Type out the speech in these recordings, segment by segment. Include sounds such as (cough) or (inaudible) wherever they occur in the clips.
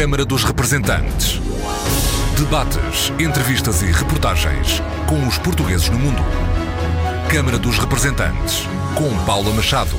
Câmara dos Representantes. Debates, entrevistas e reportagens com os portugueses no mundo. Câmara dos Representantes, com Paula Machado.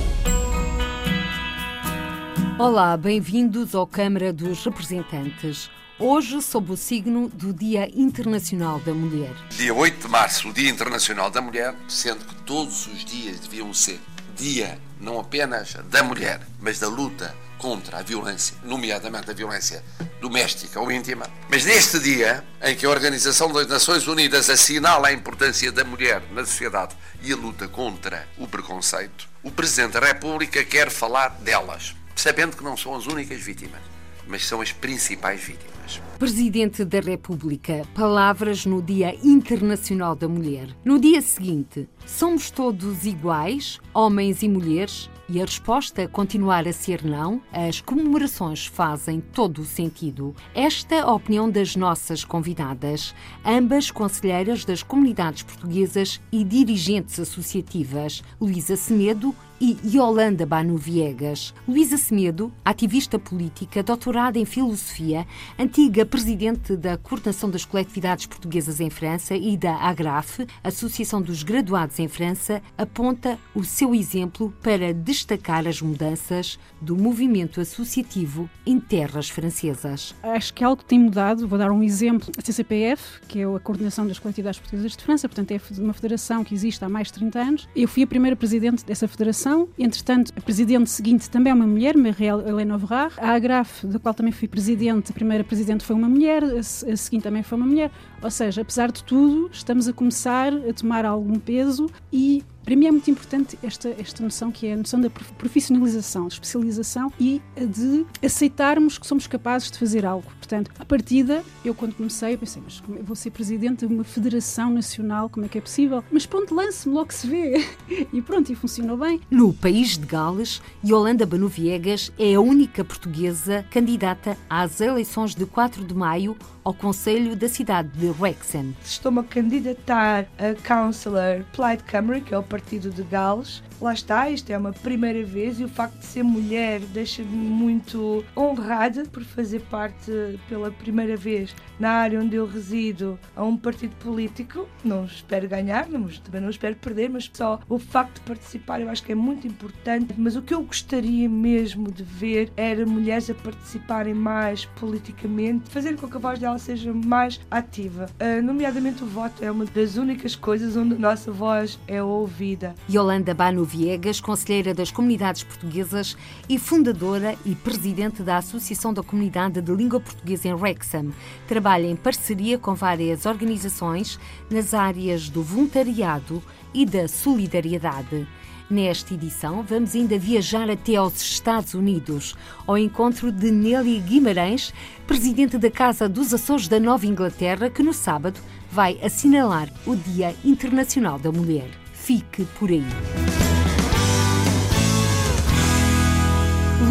Olá, bem-vindos ao Câmara dos Representantes. Hoje, sob o signo do Dia Internacional da Mulher. Dia 8 de março, o Dia Internacional da Mulher, sendo que todos os dias deviam ser dia não apenas da mulher, mas da luta contra a violência, nomeadamente a violência doméstica ou íntima. Mas neste dia, em que a Organização das Nações Unidas assinala a importância da mulher na sociedade e a luta contra o preconceito, o Presidente da República quer falar delas, sabendo que não são as únicas vítimas, mas são as principais vítimas. Presidente da República, palavras no Dia Internacional da Mulher. No dia seguinte, somos todos iguais, homens e mulheres? E a resposta continuar a ser não, as comemorações fazem todo o sentido. Esta é a opinião das nossas convidadas, ambas conselheiras das comunidades portuguesas e dirigentes associativas, Luísa Semedo e Yolanda Banu Viegas. Luísa Semedo, ativista política, doutorada em filosofia, antiga presidente da Coordenação das Coletividades Portuguesas em França e da AGRAF, Associação dos Graduados em França, aponta o seu exemplo para destacar as mudanças do movimento associativo em terras francesas. Acho que algo tem mudado. Vou dar um exemplo. A CCPF, que é a Coordenação das Coletividades Portuguesas de França, portanto é uma federação que existe há mais de 30 anos. Eu fui a primeira presidente dessa federação Entretanto, a presidente seguinte também é uma mulher, Marielle Helena Overard. A AGRAF, da qual também fui presidente, a primeira presidente foi uma mulher, a, seguinte também foi uma mulher. Ou seja, apesar de tudo, estamos a começar a tomar algum peso e para mim é muito importante esta, esta noção que é a noção da profissionalização, de especialização e de aceitarmos que somos capazes de fazer algo. Portanto, a partida, eu quando comecei, pensei, mas eu vou ser presidente de uma federação nacional, como é que é possível? Mas pronto, lance-me, logo se vê. (laughs) E pronto, e funcionou bem. No país de Gales, Yolanda Banu Viegas é a única portuguesa candidata às eleições de 4 de maio ao Conselho da cidade de Wrexham. Estou-me a candidatar a Councillor Plaid Cymru, que é o partido de Gales. Lá está, isto é uma primeira vez e o facto de ser mulher deixa-me muito honrada por fazer parte pela primeira vez na área onde eu resido a um partido político. Não espero ganhar, mas também não espero perder, mas só o facto de participar eu acho que é muito importante. Mas o que eu gostaria mesmo de ver era mulheres a participarem mais politicamente, fazer com que a voz delas seja mais ativa. Uh, nomeadamente o voto é uma das únicas coisas onde a nossa voz é ouvida. Yolanda Bano Viegas, conselheira das comunidades portuguesas e fundadora e presidente da Associação da Comunidade de Língua Portuguesa em Wrexham, trabalha em parceria com várias organizações nas áreas do voluntariado e da solidariedade. Nesta edição, vamos ainda viajar até aos Estados Unidos, ao encontro de Nelly Guimarães, presidente da Casa dos Açores da Nova Inglaterra, que no sábado vai assinalar o Dia Internacional da Mulher. Fique por aí.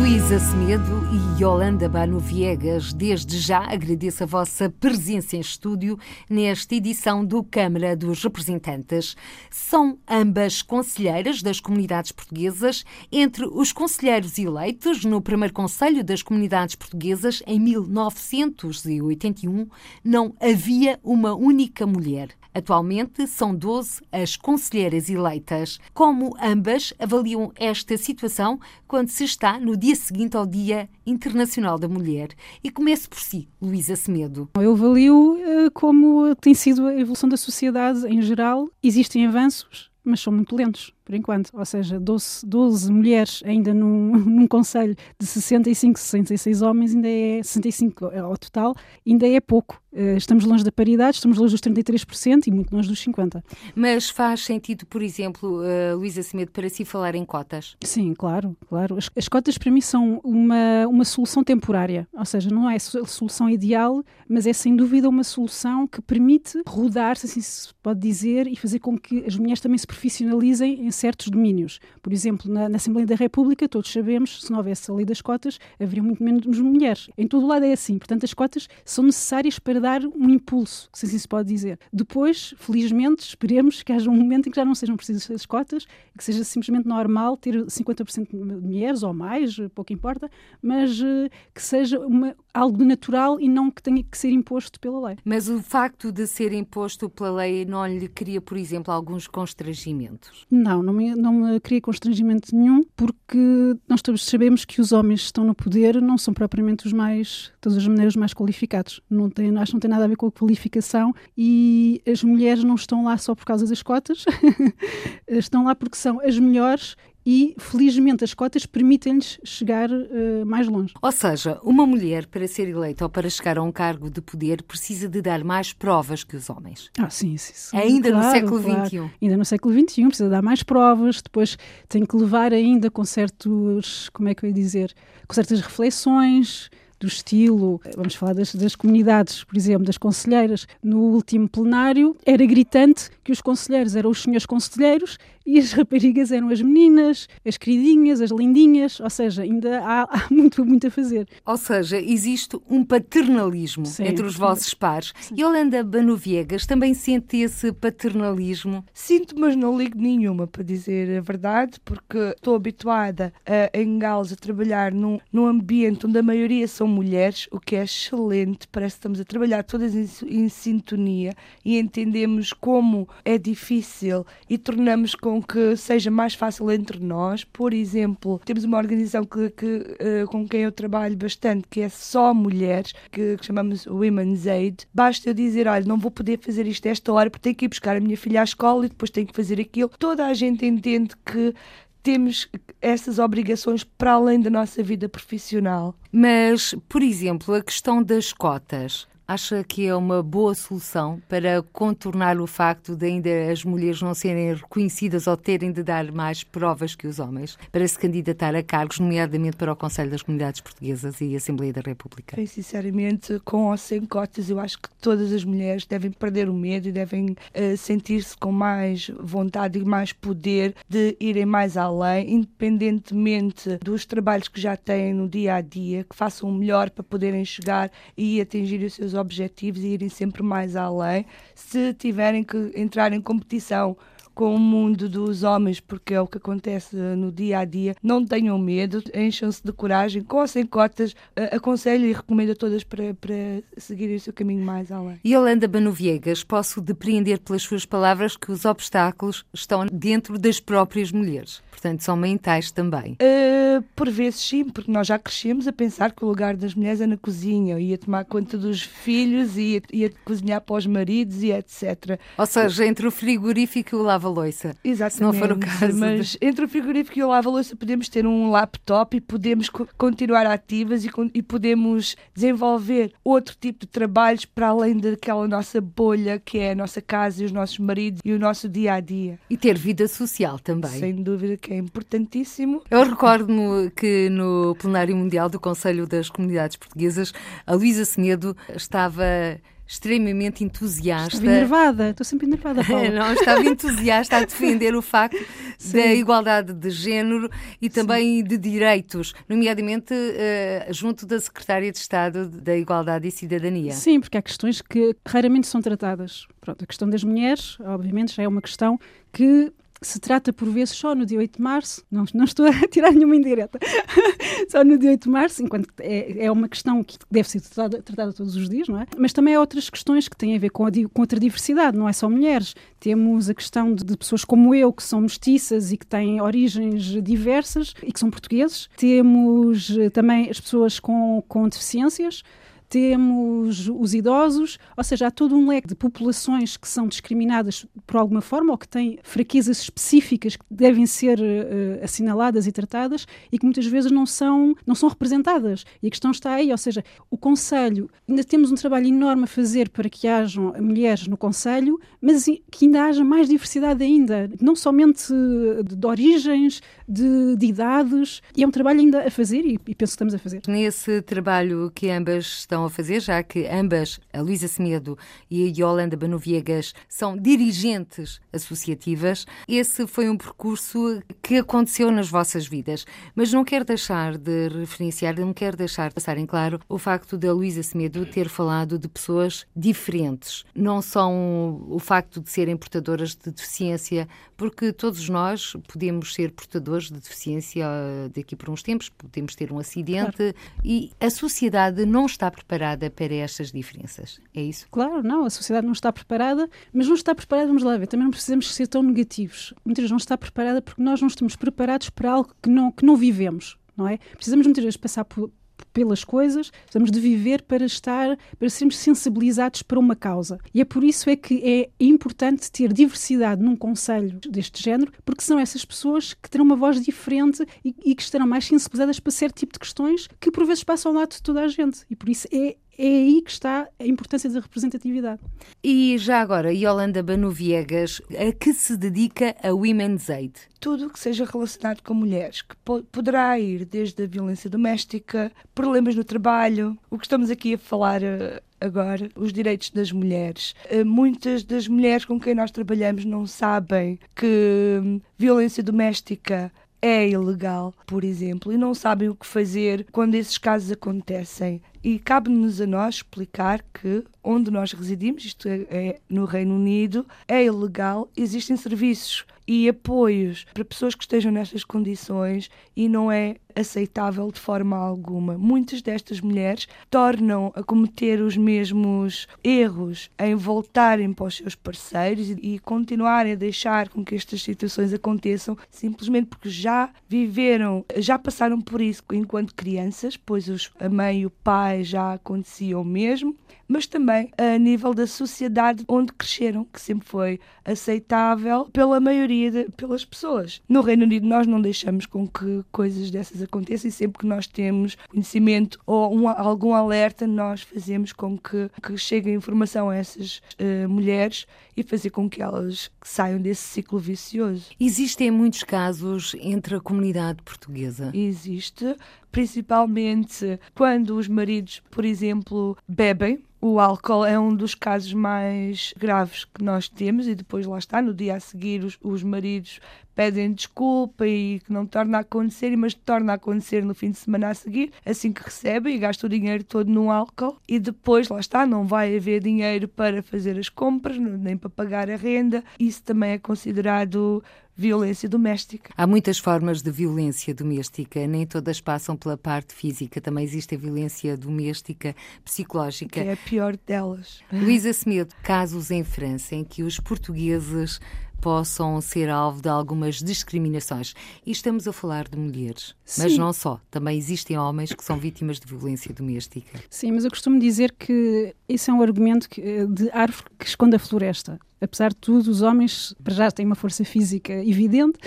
Luísa Semedo e Yolanda Bano Viegas, desde já agradeço a vossa presença em estúdio nesta edição do Câmara dos Representantes. São ambas conselheiras das comunidades portuguesas. Entre os conselheiros eleitos no primeiro Conselho das Comunidades Portuguesas em 1981, não havia uma única mulher. Atualmente são 12 as conselheiras eleitas. Como ambas avaliam esta situação quando se está no dia seguinte ao Dia Internacional da Mulher? E comece por si, Luísa Semedo. Eu avalio uh, como tem sido a evolução da sociedade em geral. Existem avanços, mas são muito lentos por enquanto, ou seja, 12, 12 mulheres ainda num, (laughs) num conselho de 65, 66 homens, ainda é 65 ao total, ainda é pouco. Eh, estamos longe da paridade, estamos longe dos 33% e muito longe dos 50%. Mas faz sentido, por exemplo, uh, Luísa Semedo, para si falar em cotas? Sim, claro, claro. As, as, cotas para mim são uma, uma solução temporária, ou seja, não é a solução ideal, mas é sem dúvida uma solução que permite rodar, se assim se pode dizer, e fazer com que as mulheres também se profissionalizem em certos domínios. Por exemplo, na, na, Assembleia da República, todos sabemos, se não houvesse a lei das cotas, haveria muito menos mulheres. Em todo o lado é assim. Portanto, as cotas são necessárias para dar um impulso, se assim se pode dizer. Depois, felizmente, esperemos que haja um momento em que já não sejam precisas as cotas, que seja simplesmente normal ter 50% de mulheres ou mais, pouco importa, mas uh, que seja uma, algo natural e não que tenha que ser imposto pela lei. Mas o facto de ser imposto pela lei não lhe cria, por exemplo, alguns constrangimentos? Não, não me, não me cria constrangimento nenhum, porque nós todos sabemos que os homens que estão no poder não são propriamente os mais, de todas as maneiras, mais qualificados. Não tem, acho que não tem nada a ver com a qualificação e as mulheres não estão lá só por causa das cotas, (laughs) estão lá porque são as melhores e, felizmente, as cotas permitem-lhes chegar uh, mais longe. Ou seja, uma mulher, para ser eleita ou para chegar a um cargo de poder, precisa de dar mais provas que os homens. Ah, sim, sim. sim. Ainda claro, no século claro. XXI. Ainda no século XXI, precisa dar mais provas, depois tem que levar ainda com certos, como é que eu ia dizer, com certas reflexões, do estilo, vamos falar das, das, comunidades, por exemplo, das conselheiras, no último plenário, era gritante que os conselheiros eram os senhores conselheiros e as raparigas eram as meninas, as queridinhas, as lindinhas, ou seja, ainda há, (laughs) há muito, muito a fazer. Ou seja, existe um paternalismo sim, entre os sim. vossos pares. Sim. E Holanda Banoviegas também sente esse paternalismo? Sinto, mas não ligo nenhuma, para dizer a verdade, porque estou habituada a, em Gales a trabalhar num, num ambiente onde a maioria são mulheres, o que é excelente, parece que estamos a trabalhar todas em, em sintonia e entendemos como é difícil e tornamos com que seja mais fácil entre nós. Por exemplo, temos uma organização que, que uh, com quem eu trabalho bastante, que é só mulheres, que, que, chamamos Women's Aid. Basta eu dizer, olha, não vou poder fazer isto esta hora porque tenho que ir buscar a minha filha à escola e depois tenho que fazer aquilo. Toda a gente entende que temos essas obrigações para além da nossa vida profissional. Mas, por exemplo, a questão das cotas. Acha que é uma boa solução para contornar o facto de ainda as mulheres não serem reconhecidas ou terem de dar mais provas que os homens para se candidatar a cargos, nomeadamente para o Conselho das Comunidades Portuguesas e a Assembleia da República? Bem, sinceramente, com ou sem cotas, eu acho que todas as mulheres devem perder o medo e devem uh, sentir-se com mais vontade e mais poder de irem mais além, independentemente dos trabalhos que já têm no dia a dia, que façam o melhor para poderem chegar e atingir os seus objetivos e irem sempre mais além. Se tiverem que entrar em competição com o mundo dos homens, porque é o que acontece no dia a dia. Não tenham medo, encham-se de coragem, com ou sem cotas, aconselho e recomendo a todas para, para seguirem o seu caminho mais além. Holanda Banoviegas, posso depreender pelas suas palavras que os obstáculos estão dentro das próprias mulheres, portanto são mentais também. Uh, por vezes sim, porque nós já crescemos a pensar que o lugar das mulheres é na cozinha, ia tomar conta dos filhos, ia, ia cozinhar para os maridos e etc. Ou seja, entre o frigorífico e o lava lava-louça. Exatamente. Se não for o caso. Mas entre o frigorífico e o lava-louça podemos ter um laptop e podemos co continuar ativas e, e, podemos desenvolver outro tipo de trabalhos para além daquela nossa bolha que é a nossa casa e os nossos maridos e o nosso dia a dia. E ter vida social também. Sem dúvida que é importantíssimo. Eu recordo-me que no plenário mundial do Conselho das Comunidades Portuguesas, a Luísa Semedo estava extremamente entusiasta. Estava enervada, estou sempre enervada, Paula. (laughs) Não, estava entusiasta a defender o facto Sim. da igualdade de género e também Sim. de direitos, nomeadamente uh, junto da Secretária de Estado da Igualdade e Cidadania. Sim, porque há questões que raramente são tratadas. Pronto, a questão das mulheres, obviamente, já é uma questão que se trata por vezes só no dia 8 de março, não, não estou a tirar nenhuma indireta, (laughs) só no dia 8 de março, enquanto é, é uma questão que deve ser tratada, tratada, todos os dias, não é? Mas também há outras questões que têm a ver com, a, com outra diversidade, não é só mulheres. Temos a questão de, de, pessoas como eu, que são mestiças e que têm origens diversas e que são portugueses. Temos eh, também as pessoas com, com deficiências temos os idosos, ou seja, há todo um leque de populações que são discriminadas por alguma forma ou que têm fraquezas específicas que devem ser uh, assinaladas e tratadas e que muitas vezes não são, não são representadas. E a questão está aí, ou seja, o Conselho, ainda temos um trabalho enorme a fazer para que hajam mulheres no Conselho, mas que ainda haja mais diversidade ainda, não somente de, de origens, de, de, idades, e é um trabalho ainda a fazer e, e penso que estamos a fazer. Nesse trabalho que ambas estão estão a fazer, já que ambas, a Luísa Semedo e a Yolanda Banoviegas, são dirigentes associativas. Esse foi um percurso que aconteceu nas vossas vidas, mas não quero deixar de referenciar, não quero deixar de passar em claro o facto da Luísa Semedo ter falado de pessoas diferentes. Não são o facto de serem portadoras de deficiência, porque todos nós podemos ser portadores de deficiência daqui por uns tempos, podemos ter um acidente claro. e a sociedade não está preparada para estas diferenças. É isso? Claro, não, a sociedade não está preparada, mas não está preparada, vamos lá ver, também não precisamos ser tão negativos. Muitas vezes não está preparada porque nós não estamos preparados para algo que não, que não vivemos. Não é? Precisamos muitas vezes passar por, pelas coisas, precisamos de viver para estar, para sermos sensibilizados para uma causa. E é por isso é que é importante ter diversidade num conselho deste género, porque são essas pessoas que terão uma voz diferente e, e que estarão mais sensibilizadas para certo tipo de questões que por vezes passam ao lado de toda a gente. E por isso é é aí que está a importância da representatividade. E já agora, Yolanda Banu Viegas, a que se dedica a Women's Aid? Tudo que seja relacionado com mulheres, que poderá ir desde a violência doméstica, problemas no trabalho, o que estamos aqui a falar eh, agora, os direitos das mulheres. Eh, muitas das mulheres com quem nós trabalhamos não sabem que hum, violência doméstica é ilegal, por exemplo, e não sabem o que fazer quando esses casos acontecem. E cabe-nos a nós explicar que onde nós residimos, isto é, é, no Reino Unido, é ilegal, existem serviços e apoios para pessoas que estejam nestas condições e não é aceitável de forma alguma. Muitas destas mulheres tornam a cometer os mesmos erros em voltarem para os seus parceiros e, continuarem a deixar com que estas situações aconteçam simplesmente porque já viveram, já passaram por isso enquanto crianças, pois os, a mãe e o pai já acontecia o mesmo, mas também a nível da sociedade onde cresceram, que sempre foi aceitável pela maioria de, pelas pessoas. No Reino Unido nós não deixamos com que coisas dessas aconteçam e sempre que nós temos conhecimento ou um, algum alerta, nós fazemos com que, que chegue a informação a essas uh, mulheres e fazer com que elas saiam desse ciclo vicioso. Existem muitos casos entre a comunidade portuguesa? Existe, principalmente quando os maridos, por exemplo, bebem o álcool é um dos casos mais graves que nós temos e depois lá está, no dia a seguir os, os maridos pedem desculpa e que não torna a acontecer, mas torna a acontecer no fim de semana a seguir, assim que recebem e gastam o dinheiro todo no álcool e depois lá está, não vai haver dinheiro para fazer as compras, nem para pagar a renda. Isso também é considerado violência doméstica. Há muitas formas de violência doméstica, nem todas passam pela parte física, também existe a violência doméstica psicológica. Que é a pior delas. Luísa Semedo, casos em França em que os portugueses possam ser alvo de algumas discriminações. E estamos a falar de mulheres, Sim. mas não só. Também existem homens que são vítimas de violência doméstica. Sim, mas eu costumo dizer que esse é um argumento de árvore que esconde a floresta apesar de tudo, os homens para já têm uma força física evidente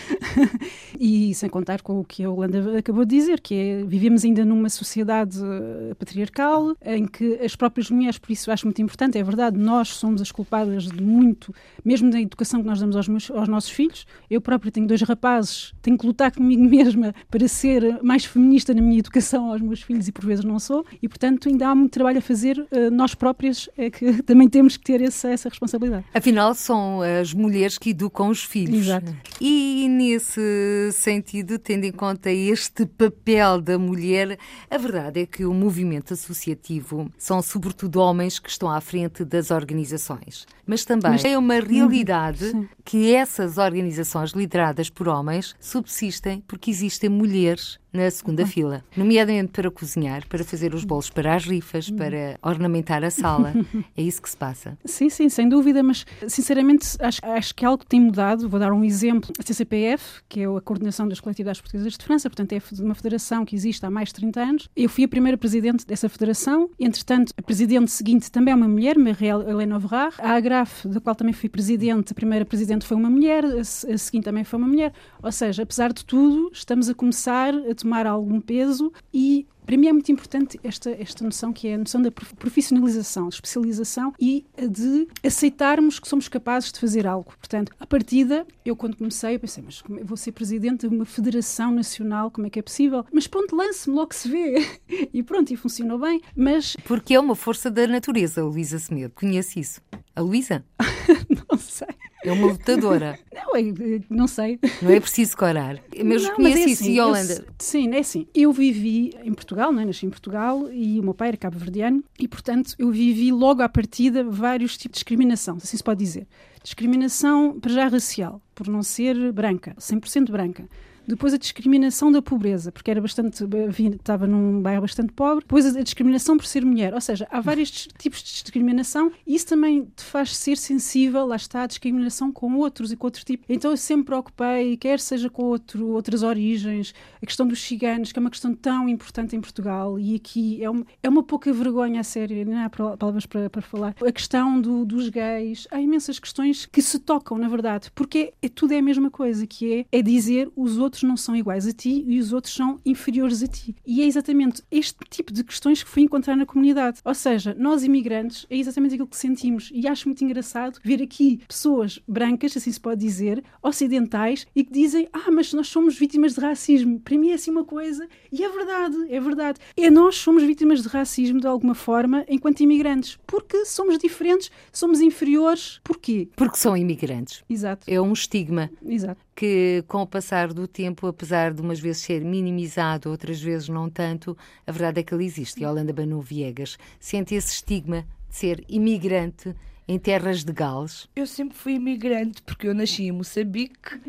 (laughs) e sem contar com o que a Holanda acabou de dizer, que é vivemos ainda numa sociedade eh, patriarcal em que as próprias mulheres, por isso acho muito importante, é verdade, nós somos as culpadas de muito, mesmo da educação que nós damos aos, meus, aos nossos filhos. Eu própria tenho dois rapazes, tenho que lutar comigo (laughs) mesma para ser mais feminista na minha educação aos meus filhos e por vezes não sou, e portanto ainda há muito trabalho a fazer, eh, nós próprias é que (laughs) também temos que ter essa, essa responsabilidade. Afinal, afinal são as mulheres que educam os filhos. Exato. E nesse sentido, tendo em conta este papel da mulher, a verdade é que o movimento associativo são sobretudo homens que estão à frente das organizações. Mas também Mas, é uma realidade sim. que essas organizações lideradas por homens subsistem porque existem mulheres na segunda uhum. fila, nomeadamente para cozinhar, para fazer os bolos para as rifas, uhum. para ornamentar a sala. (laughs) É isso que se passa. Sim, sim, sem dúvida, mas sinceramente acho, acho que algo tem mudado. Vou dar um exemplo. A CCPF, que é a Coordenação das Coletividades Portuguesas de França, portanto é uma federação que existe há mais de 30 anos. Eu fui a primeira presidente dessa federação. Entretanto, a presidente seguinte também é uma mulher, Marielle Helena Overard. A AGRAF, da qual também fui presidente, a primeira presidente foi uma mulher, a seguinte também foi uma mulher. Ou seja, apesar de tudo, estamos a começar a tomar algum peso e para mim é muito importante esta, esta noção que é a noção da profissionalização, de especialização e de aceitarmos que somos capazes de fazer algo. Portanto, a partida, eu quando comecei, eu pensei, mas como, eu vou ser presidente de uma federação nacional, como é que é possível? Mas pronto, lance-me, logo se vê. (laughs) e pronto, e funcionou bem, mas... Porque é uma força da natureza, Luísa Semedo, conhece isso. A Luísa? (laughs) não sei. É uma lutadora. (laughs) Não, é, não sei. Não é preciso corar. Mas não, conhece mas é isso. Assim, e Holanda? Eu, sim, é assim. Eu vivi em Portugal, não é? nasci em Portugal e o meu pai era cabo-verdiano e, portanto, eu vivi logo à partida vários tipos de discriminação, assim se pode dizer. Discriminação, para já, racial, por não ser branca, 100% branca. Depois a discriminação da pobreza, porque era bastante, estava num bairro bastante pobre. Depois a discriminação por ser mulher. Ou seja, há vários tipos de discriminação e isso também te faz ser sensível, lá está, a discriminação com outros e com outro tipo. Então eu sempre preocupei, quer seja com outro, outras origens, a questão dos ciganos, que é uma questão tão importante em Portugal e aqui é uma, é uma pouca vergonha a sério, não há palavras para, para falar. A questão do, dos gays, há imensas questões que se tocam, na verdade, porque é, tudo é a mesma coisa, que é, é dizer os outros outros não são iguais a ti e os outros são inferiores a ti. E é exatamente este tipo de questões que fui encontrar na comunidade. Ou seja, nós imigrantes, é exatamente aquilo que sentimos. E acho muito engraçado ver aqui pessoas brancas, assim se pode dizer, ocidentais, e que dizem: Ah, mas nós somos vítimas de racismo. Para mim é assim uma coisa. E é verdade, é verdade. É nós somos vítimas de racismo de alguma forma enquanto imigrantes. Porque somos diferentes, somos inferiores. Porquê? Porque são imigrantes. Exato. É um estigma. Exato. Que com o passar do tempo, apesar de umas vezes ser minimizado, outras vezes não tanto, a verdade é que ele existe. E Holanda Banu Viegas sente esse estigma de ser imigrante em terras de Gales? Eu sempre fui imigrante, porque eu nasci em Moçambique.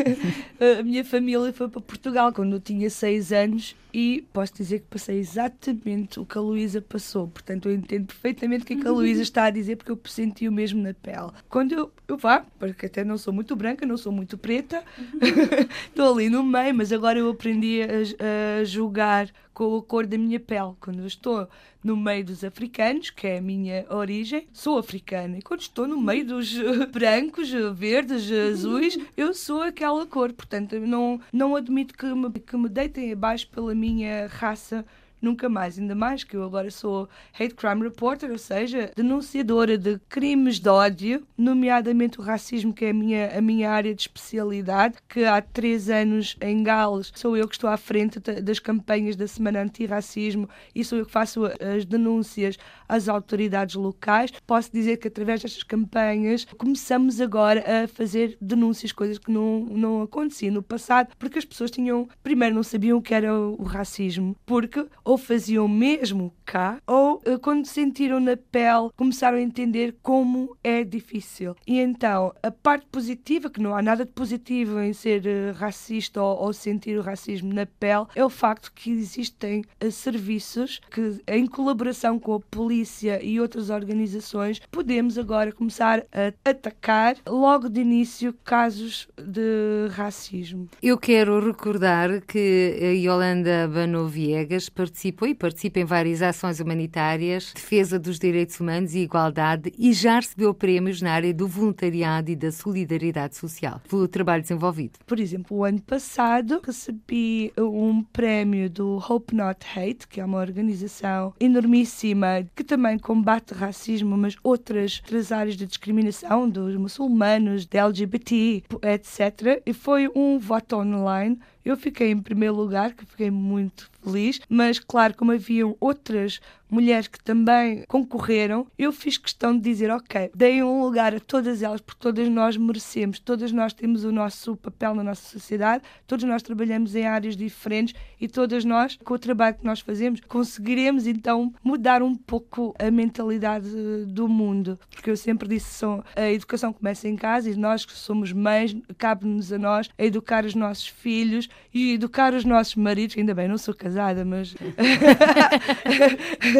(laughs) a minha família foi para Portugal quando eu tinha seis anos e posso dizer que passei exatamente o que a Luísa passou. Portanto, eu entendo perfeitamente o que, é que a Luísa está a dizer, porque eu senti o mesmo na pele. Quando eu, eu vá, porque até não sou muito branca, não sou muito preta, (laughs) estou ali no meio, mas agora eu aprendi a, a julgar com a cor da minha pele. Quando eu estou no meio dos africanos, que é a minha origem, sou africana. E quando estou no meio dos (laughs) brancos, verdes, azuis, eu sou aquela cor. Portanto, não, não admito que me, que me deitem abaixo pela minha raça nunca mais. Ainda mais que eu agora sou hate crime reporter, ou seja, denunciadora de crimes de ódio, nomeadamente o racismo, que é a minha, a minha área de especialidade, que há três anos em Gales sou eu que estou à frente das campanhas da Semana Antirracismo e sou eu que faço as denúncias às autoridades locais. Posso dizer que através destas campanhas começamos agora a fazer denúncias, coisas que não, não aconteciam no passado, porque as pessoas tinham, primeiro, não sabiam o que era o racismo, porque ou faziam mesmo cá, ou eh, quando sentiram na pele começaram a entender como é difícil. E então, a parte positiva, que não há nada de positivo em ser uh, racista ou, ou, sentir o racismo na pele, é o facto que existem uh, serviços que, em colaboração com a polícia e outras organizações, podemos agora começar a atacar logo de início casos de racismo. Eu quero recordar que a Yolanda Bano Viegas participou participou e participa em várias ações humanitárias, defesa dos direitos humanos e igualdade e já recebeu prémios na área do voluntariado e da solidariedade social pelo trabalho desenvolvido. Por exemplo, o ano passado recebi um prémio do Hope Not Hate, que é uma organização enormíssima que também combate racismo, mas outras, outras áreas de discriminação dos muçulmanos, de LGBT, etc. E foi um voto online eu fiquei em primeiro lugar, que fiquei muito feliz, mas claro, como haviam outras mulheres que também concorreram, eu fiz questão de dizer, ok, deem um lugar a todas elas, porque todas nós merecemos, todas nós temos o nosso papel na nossa sociedade, todos nós trabalhamos em áreas diferentes e todas nós, com o trabalho que nós fazemos, conseguiremos então mudar um pouco a mentalidade do mundo. Porque eu sempre disse, a educação começa em casa e nós que somos mães, cabe-nos a nós a educar os nossos filhos e educar os nossos maridos, ainda bem, não sou casada, mas (laughs)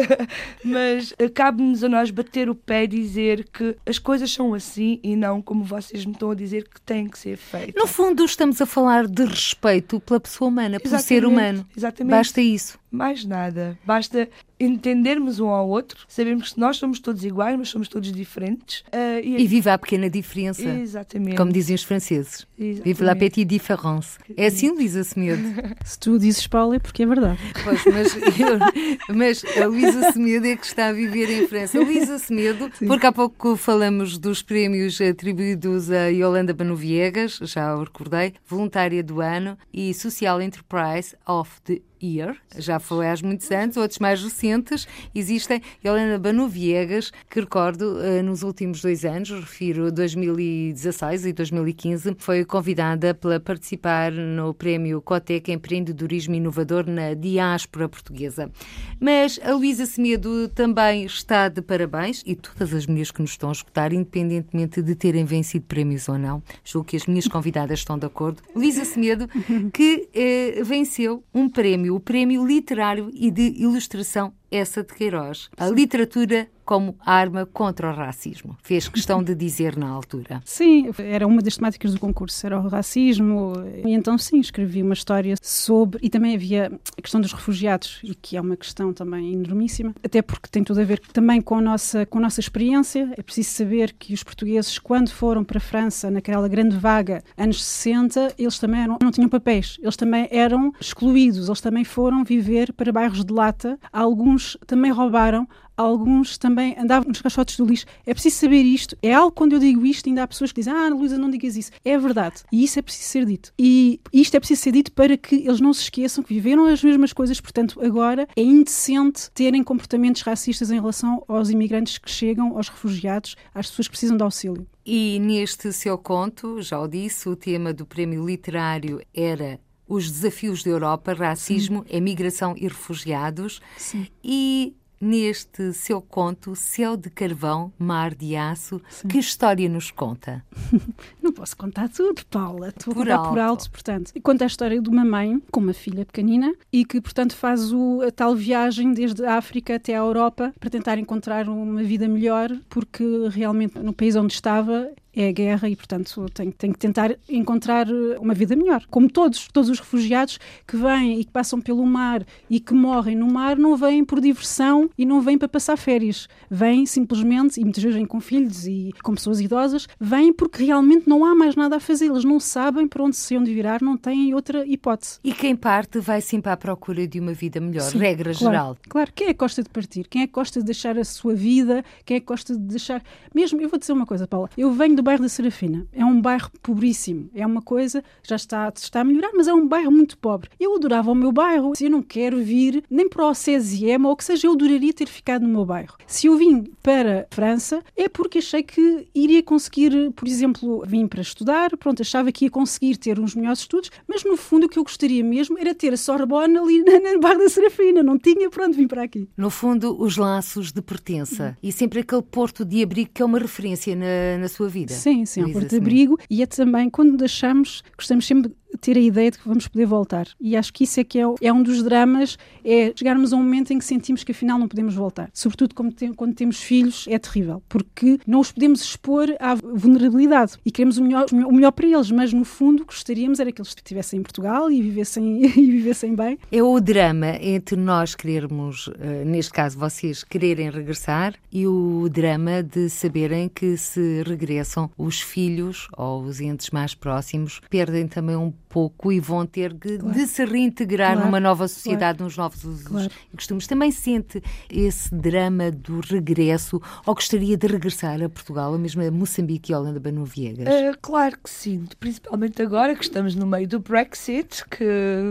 (laughs) (laughs) mas cabe-nos a nós bater o pé e dizer que as coisas são assim e não como vocês me estão a dizer que têm que ser feitas. No fundo, estamos a falar de respeito pela pessoa humana, pelo ser humano. Exatamente. Basta isso. Mais nada. Basta entendermos um ao outro, sabermos que nós somos todos iguais, mas somos todos diferentes. Uh, e, e viva a pequena diferença. Exatamente. Como dizem os franceses. Exatamente. Vive la petite différence. É assim, Luísa Semedo? (laughs) Se tu dizes Paulo é porque é verdade. Pois, mas, eu, mas a Luísa Semedo é que está a viver em França. Luísa Semedo, Sim. porque há pouco falamos dos prémios atribuídos a Yolanda Banoviegas, já o recordei, voluntária do ano e Social Enterprise of the Year, já foi há muitos anos, outros mais recentes existem. Helena Banu Viegas, que recordo eh, nos últimos dois anos, refiro 2016 e 2015, foi convidada para participar no prémio Cotec Empreendedorismo Inovador na diáspora portuguesa. Mas a Luísa Semedo também está de parabéns e todas as mulheres que nos estão a escutar, independentemente de terem vencido prémios ou não, julgo que as minhas convidadas estão de acordo. Luísa Semedo, que eh, venceu um prémio o Prémio Literário e de Ilustração essa de Queiroz. A literatura como arma contra o racismo. Fez questão de dizer na altura. Sim, era uma das temáticas do concurso, era o racismo. E então, sim, escrevi uma história sobre. E também havia a questão dos refugiados, e que é uma questão também enormíssima, até porque tem tudo a ver também com a nossa, com a nossa experiência. É preciso saber que os portugueses, quando foram para a França, naquela grande vaga, anos 60, eles também eram, não tinham papéis, eles também eram excluídos, eles também foram viver para bairros de lata. Alguns alguns também roubaram, alguns também andavam nos caixotes do lixo. É preciso saber isto. É algo, quando eu digo isto, ainda há pessoas que dizem: Ah, Luísa, não digas isso. É verdade. E isso é preciso ser dito. E isto é preciso ser dito para que eles não se esqueçam que viveram as mesmas coisas. Portanto, agora é indecente terem comportamentos racistas em relação aos imigrantes que chegam, aos refugiados, às pessoas que precisam de auxílio. E neste seu conto, já o disse, o tema do prémio literário era os desafios da Europa, racismo, Sim. emigração e refugiados. Sim. E neste seu conto, Céu de Carvão, Mar de Aço, Sim. que história nos conta? (laughs) Não posso contar tudo, Paula. Estou por alto. por alto, portanto. Conta a história de uma mãe com uma filha pequenina e que, portanto, faz o, a tal viagem desde a África até a Europa para tentar encontrar uma vida melhor, porque realmente no país onde estava é a guerra e, portanto, tem, tem que tentar encontrar eh, uma vida melhor. Como todos, todos os refugiados que vêm e que passam pelo mar e que morrem no mar, não vêm por diversão e não vêm para passar férias. Vêm simplesmente, e muitas vezes vêm com filhos e com pessoas idosas, vêm porque realmente não há mais nada a fazer. Eles não sabem para onde se onde virar, não têm outra hipótese. E quem parte vai sempre à procura de uma vida melhor, Sim, regra claro, geral. Claro, quem é que gosta de partir? Quem é que gosta de deixar a sua vida? Quem é que gosta de deixar. Mesmo, eu vou dizer uma coisa, Paula, eu venho do bairro da Serafina. É um bairro pobríssimo. É uma coisa, já está, está a melhorar, mas é um bairro muito pobre. Eu adorava o meu bairro. Se eu não quero vir nem para o CSM ou o que seja, eu adoraria ter ficado no meu bairro. Se eu vim para a França, é porque achei que iria conseguir, por exemplo, vim para estudar, pronto, achava que ia conseguir ter uns melhores estudos, mas no fundo o que eu gostaria mesmo era ter a Sorbonne ali no bairro da Serafina. Não tinha, pronto, vim para aqui. No fundo, os laços de pertença e sempre aquele porto de abrigo que é uma referência na, na sua vida. Sim, sim, um porto de abrigo e é também quando deixamos, gostamos sempre ter a ideia de que vamos poder voltar. E acho que isso é que é, é, um dos dramas, é chegarmos a um momento em que sentimos que afinal não podemos voltar. Sobretudo tem, quando temos filhos, é terrível, porque não os podemos expor à vulnerabilidade e queremos o melhor, o melhor para eles, mas no fundo gostaríamos era que eles estivessem em Portugal e vivessem, (laughs) e vivessem bem. É o drama entre nós querermos, uh, neste caso vocês, quererem regressar e o drama de saberem que se regressam os filhos ou os entes mais próximos perdem também um pouco e vão ter de, claro. de se reintegrar claro. numa nova sociedade, claro. nos novos usos e costumes. Também sente esse drama do regresso ou gostaria de regressar a Portugal, ou mesmo a Moçambique e Holanda Banu Viegas? Uh, claro que sim, principalmente agora que estamos no meio do Brexit, que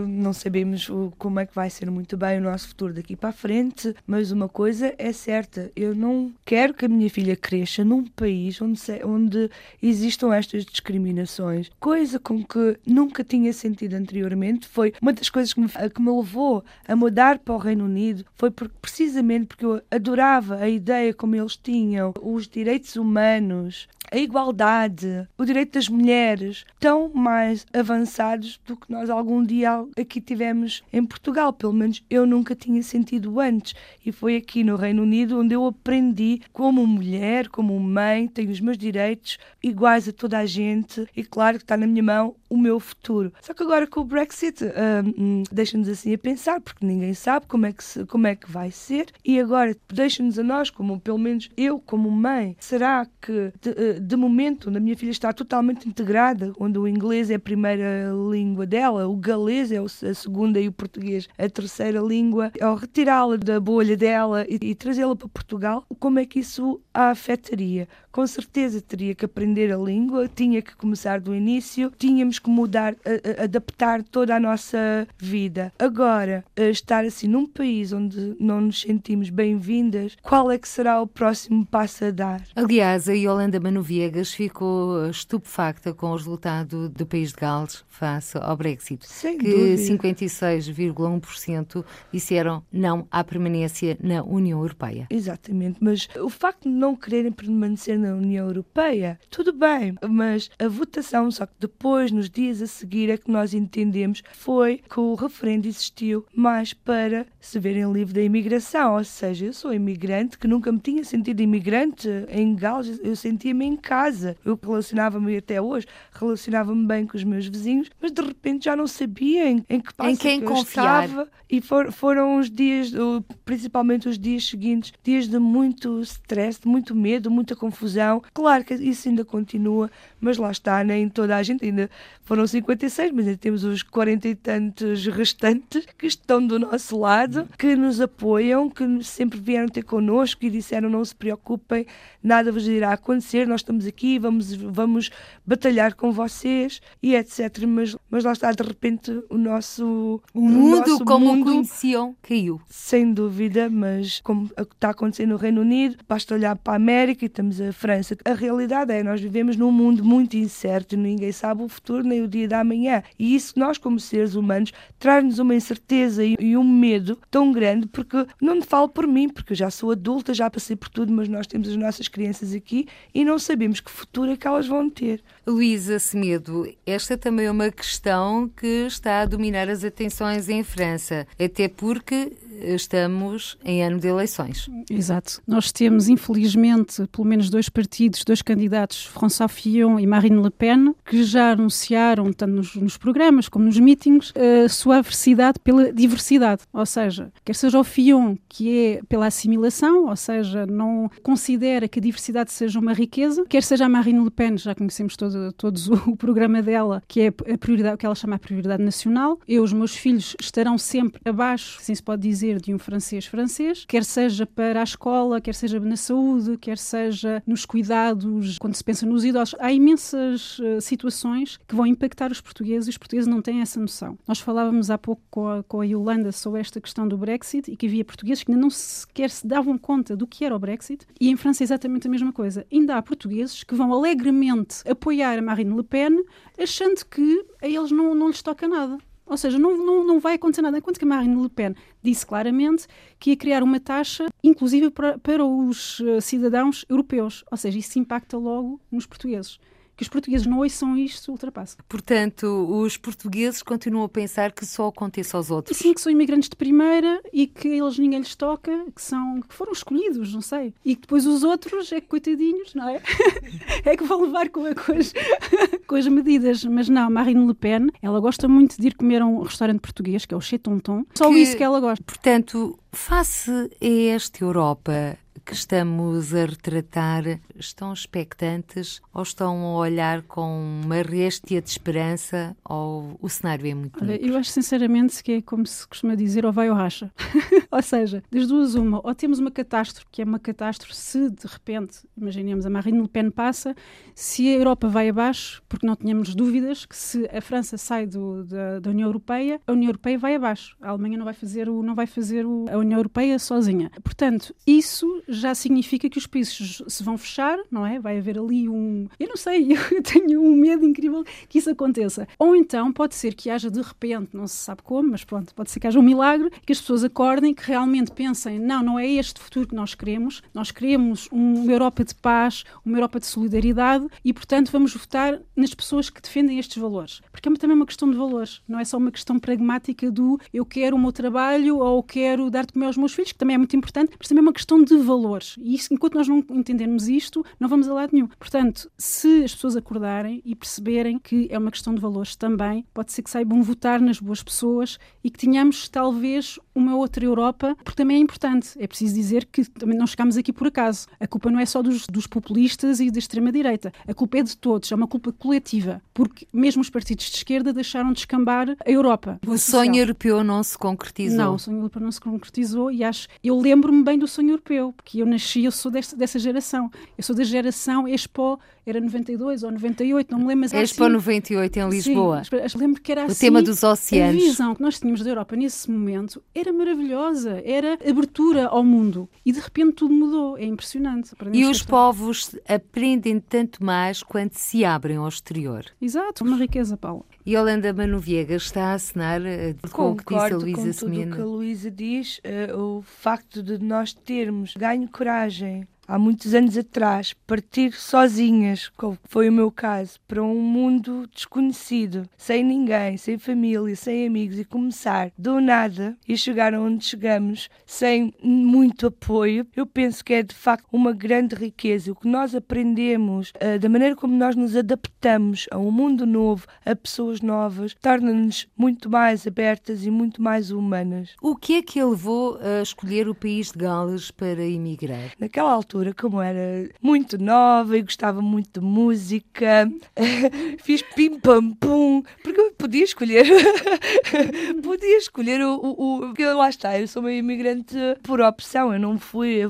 não sabemos o, como é que vai ser muito bem o nosso futuro daqui para a frente, mas uma coisa é certa, eu não quero que a minha filha cresça num país onde, onde existam estas discriminações, coisa com que nunca tinha sentido anteriormente. Foi uma das coisas que me, que me levou a mudar para o Reino Unido, foi porque, precisamente porque eu adorava a ideia como eles tinham, os direitos humanos, a igualdade, o direito das mulheres, tão mais avançados do que nós algum dia aqui tivemos em Portugal. Pelo menos eu nunca tinha sentido antes. E foi aqui no Reino Unido onde eu aprendi como mulher, como mãe, tenho os meus direitos iguais a toda a gente e claro que está na minha mão o meu futuro. Só que agora com o Brexit um, deixa-nos assim a pensar, porque ninguém sabe como é que, se, como é que vai ser e agora deixa-nos a nós, como pelo menos eu como mãe, será que de, eh, de momento a minha filha está totalmente integrada, onde o inglês é a primeira língua dela, o galês é a segunda e o português a terceira língua, ao retirá-la da bolha dela e, e trazê-la para Portugal, como é que isso a afetaria? Com certeza teria que aprender a língua, tinha que começar do início, tínhamos que mudar, a, a, adaptar toda a nossa vida. Agora, estar assim num país onde não nos sentimos bem-vindas, qual é que será o próximo passo a dar? Aliás, a Yolanda Manoviegas ficou estupefacta com o resultado do país de Gales face ao Brexit, Sem que 56,1% disseram não à permanência na União Europeia. Exatamente, mas o facto de não quererem permanecer na União Europeia, tudo bem, mas a votação, só que depois, nos dias a seguir, é que nós entendemos foi que o referendo existiu mais para se verem livre da imigração, ou seja, eu sou imigrante que nunca me tinha sentido imigrante em Gales, eu sentia-me em casa, eu relacionava-me até hoje, relacionava-me bem com os meus vizinhos, mas de repente já não sabia em, em que passo em quem que confiar. estava e for, foram os dias, principalmente os dias seguintes, dias de muito stress, de muito medo, muita confusão. Claro que isso ainda continua, mas lá está, nem toda a gente, ainda foram 56, mas ainda temos os 40 e tantos restantes que estão do nosso lado, que nos apoiam, que sempre vieram ter connosco e disseram não se preocupem, nada vos irá acontecer, nós estamos aqui, vamos, vamos batalhar com vocês e etc. Mas, mas lá está, de repente, o nosso o mundo nosso como mundo, o conheciam caiu. Sem dúvida, mas como está acontecendo no Reino Unido, basta olhar para a América e estamos a França. A realidade é, nós vivemos num mundo muito incerto, ninguém sabe o futuro nem o dia da manhã. E isso, nós, como seres humanos, traz-nos uma incerteza e, e um medo tão grande, porque não me falo por mim, porque eu já sou adulta, já passei por tudo, mas nós temos as nossas crianças aqui e não sabemos que futuro é que elas vão ter. Luísa Semedo, esta também é uma questão que está a dominar as atenções em França, até porque estamos em ano de eleições. Exato. Nós temos, infelizmente, pelo menos dois partidos, dois candidatos, François Fillon e Marine Le Pen, que já anunciaram, tanto nos, nos programas como nos meetings, a sua adversidade pela diversidade. Ou seja, quer seja o Fillon, que é pela assimilação, ou seja, não considera que a diversidade seja uma riqueza, quer seja a Marine Le Pen, já conhecemos todo, todos o, o programa dela, que é a prioridade, o que ela chama a prioridade nacional. Eu, os meus filhos, estarão sempre abaixo, assim se pode dizer, de um francês francês, quer seja para a escola, quer seja na saúde, quer seja nos cuidados, quando se pensa nos idosos. Há imensas uh, situações que vão impactar os portugueses e os portugueses não têm essa noção. Nós falávamos há pouco com a, com a Yolanda sobre esta questão do Brexit e que havia portugueses que ainda não sequer se davam conta do que era o Brexit e em França é exatamente a mesma coisa. Ainda há portugueses que vão alegremente apoiar a Marine Le Pen achando que a eles não, não lhes toca nada. Ou seja, não, não, não vai acontecer nada. Enquanto que a Marine Le Pen disse claramente que ia criar uma taxa inclusive para, para os eh, cidadãos europeus. Ou seja, isso impacta logo nos portugueses que os portugueses não ouçam isto ultrapassa. Portanto, os portugueses continuam a pensar que só acontece aos outros. E sim, que são imigrantes de primeira e que eles ninguém lhes toca, que são que foram escolhidos, não sei. E que depois os outros é que coitadinhos, não é? (laughs) é que vão levar com, com, as, (laughs) com as medidas. Mas não, Marine Le Pen, ela gosta muito de ir comer a um restaurante português, que é o Chez Tonton. Só que, isso que ela gosta. Portanto, face a esta Europa que estamos a retratar estão expectantes ou estão a olhar com uma réstia de esperança ou o cenário é muito Olha, eu acho sinceramente que é como se costuma dizer ou vai ou racha. (laughs) ou seja, das duas uma, ou temos uma catástrofe, que é uma catástrofe se de repente, imaginemos, a Marine Le Pen passa, se a Europa vai abaixo, porque não tínhamos dúvidas que se a França sai do, da, da, União Europeia, a União Europeia vai abaixo. A Alemanha não vai fazer, o, não vai fazer o, a União Europeia sozinha. Portanto, isso já significa que os países se vão fechar, não é? Vai haver ali um. Eu não sei, (laughs) eu tenho um medo incrível que isso aconteça. Ou então pode ser que haja de repente, não se sabe como, mas pronto, pode ser que haja um milagre, que as pessoas acordem, que realmente pensem: não, não é este futuro que nós queremos, nós queremos uma Europa de paz, uma Europa de solidariedade e, portanto, vamos votar nas pessoas que defendem estes valores. Porque é também uma questão de valores, não é só uma questão pragmática do eu quero o meu trabalho ou quero dar de comer aos meus filhos, que também é muito importante, mas também é uma questão de valores. E isso, enquanto nós não entendermos isto, não vamos a lado nenhum. Portanto, se as pessoas acordarem e perceberem que é uma questão de valores também, pode ser que saibam votar nas boas pessoas e que tenhamos talvez uma outra Europa, porque também é importante. É preciso dizer que também não chegamos aqui por acaso. A culpa não é só dos, dos populistas e da extrema-direita. A culpa é de todos, é uma culpa coletiva, porque mesmo os partidos de esquerda deixaram de escambar a Europa. O sonho europeu não se concretizou. Não, o sonho europeu não se concretizou e acho. Eu lembro-me bem do sonho europeu, porque eu nasci, eu sou dessa, dessa geração. Eu sou da geração Expo, era 92 ou 98, não me lembro, mas Expo assim, 98 em Lisboa. Sim, lembro que era o assim. O tema dos oceanos. A visão que nós tínhamos da Europa nesse momento era maravilhosa, era abertura ao mundo. E de repente tudo mudou, é impressionante. E os povos aprendem tanto mais quando se abrem ao exterior. Exato, uma riqueza, Paulo. E Holanda Manu Viegas está a assinar uh, com o que disse a Luísa com tudo o que a Luísa diz, uh, o facto de nós termos ganho coragem há muitos anos atrás, partir sozinhas, como foi o meu caso, para um mundo desconhecido, sem ninguém, sem família, sem amigos e começar do nada e chegar onde chegamos sem muito apoio, eu penso que é de facto uma grande riqueza. O que nós aprendemos, uh, da maneira como nós nos adaptamos a um mundo novo, a pessoas novas, torna-nos muito mais abertas e muito mais humanas. O que é que ele levou a escolher o país de Gales para emigrar? Naquela altura, altura, como era muito nova e gostava muito de música, (laughs) fiz pim pam pum, porque eu podia escolher, (laughs) podia escolher o, o, o. Porque lá está, eu sou uma imigrante por opção, eu não fui uh,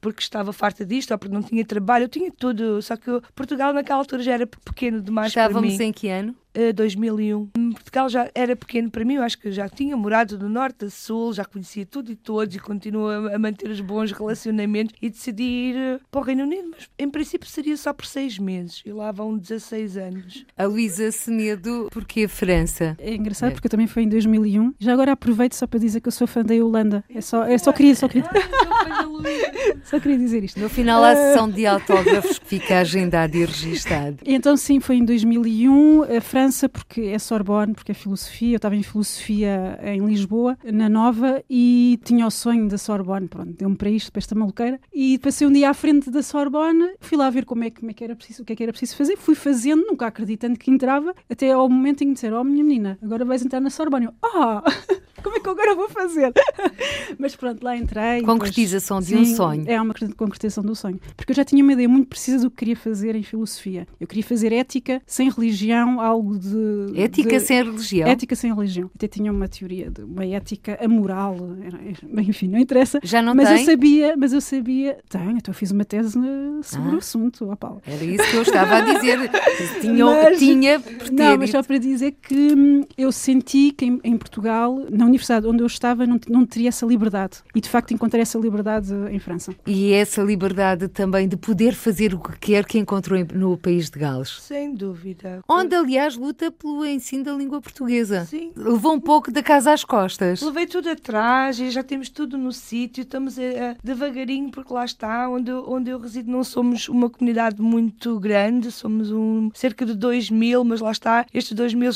porque estava farta disto ou porque não tinha trabalho, eu tinha tudo, só que Portugal naquela altura já era pequeno demais Estávamos para mim. em que ano? 2001. Portugal já era pequeno para mim, eu acho que já tinha morado do norte a sul, já conhecia tudo e todos e continuo a manter os bons relacionamentos e decidi ir eh, para o Reino Unido, mas em princípio seria só por seis meses e lá vão 16 anos. A Luísa Semedo, porquê a França? É engraçado é. porque eu também fui em 2001. Já agora aproveito só para dizer que eu sou fã da Holanda. É só, é só queria, só queria. (laughs) só queria dizer isto. No final há a sessão de autógrafos que fica agendado e registado. Então sim, foi em 2001. A França França, porque é Sorbonne, porque é filosofia. Eu estava em filosofia em Lisboa, na Nova, e tinha o sonho da Sorbonne. Pronto, deu-me para isto, para esta maluqueira. E passei um dia à frente da Sorbonne, fui lá ver como é, como é que era preciso, o que é que era preciso fazer. Fui fazendo, nunca acreditando que entrava, até ao momento em que disseram: Oh, minha menina, agora vais entrar na Sorbonne. Eu, ah! (laughs) como é que agora vou fazer? (laughs) Mas pronto, lá entrei. Concretização depois, de sim, um sonho. É uma concretização do sonho. Porque eu já tinha uma ideia muito precisa do que queria fazer em filosofia. Eu queria fazer ética sem religião, algo de. Ética de, sem religião? Ética sem religião. Até tinha uma teoria de uma ética amoral. Enfim, não interessa. Já não mas tem? eu sabia, mas eu sabia. Tenho, então eu fiz uma tese sobre Ah. o assunto, ó Paulo. Era isso que eu estava a dizer. (laughs) Tinha, Mas- tinha Não, mas só para dizer que hum, eu senti que em, em Portugal, na universidade onde eu estava, não, não teria essa liberdade. E de facto encontrei essa liberdade em França. E essa liberdade também de poder fazer o que quer que encontrou no país de Gales. Sem dúvida. Onde, aliás, luta pelo ensino da língua portuguesa. Sim. Levou um pouco da casa às costas. Levei tudo atrás e já temos tudo no sítio, estamos a, a- devagarinho, porque lá está, onde eu, onde eu resido não somos uma comunidade muito grande, somos um, cerca de 2 mil, mas lá está, estes 2 mil